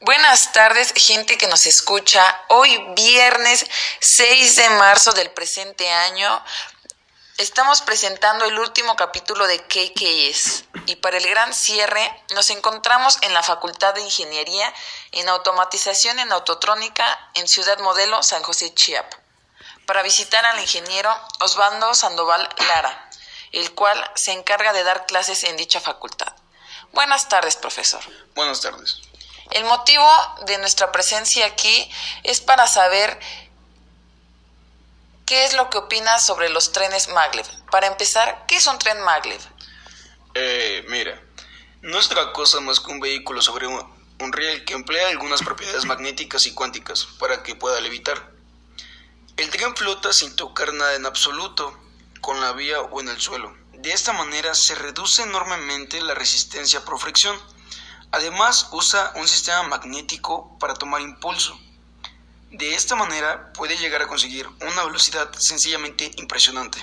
Buenas tardes, gente que nos escucha. Hoy viernes 6 de marzo del presente año estamos presentando el último capítulo de KKS y para el gran cierre nos encontramos en la Facultad de Ingeniería en Automatización en Autotrónica en Ciudad Modelo San José Chiap para visitar al ingeniero Osvaldo Sandoval Lara, el cual se encarga de dar clases en dicha facultad. Buenas tardes, profesor. Buenas tardes. El motivo de nuestra presencia aquí es para saber qué es lo que opinas sobre los trenes maglev. Para empezar, ¿qué es un tren maglev? Eh, mira, no es otra cosa más que un vehículo sobre un, un riel que emplea algunas propiedades magnéticas y cuánticas para que pueda levitar. El tren flota sin tocar nada en absoluto, con la vía o en el suelo. De esta manera se reduce enormemente la resistencia por fricción Además, usa un sistema magnético para tomar impulso. De esta manera puede llegar a conseguir una velocidad sencillamente impresionante.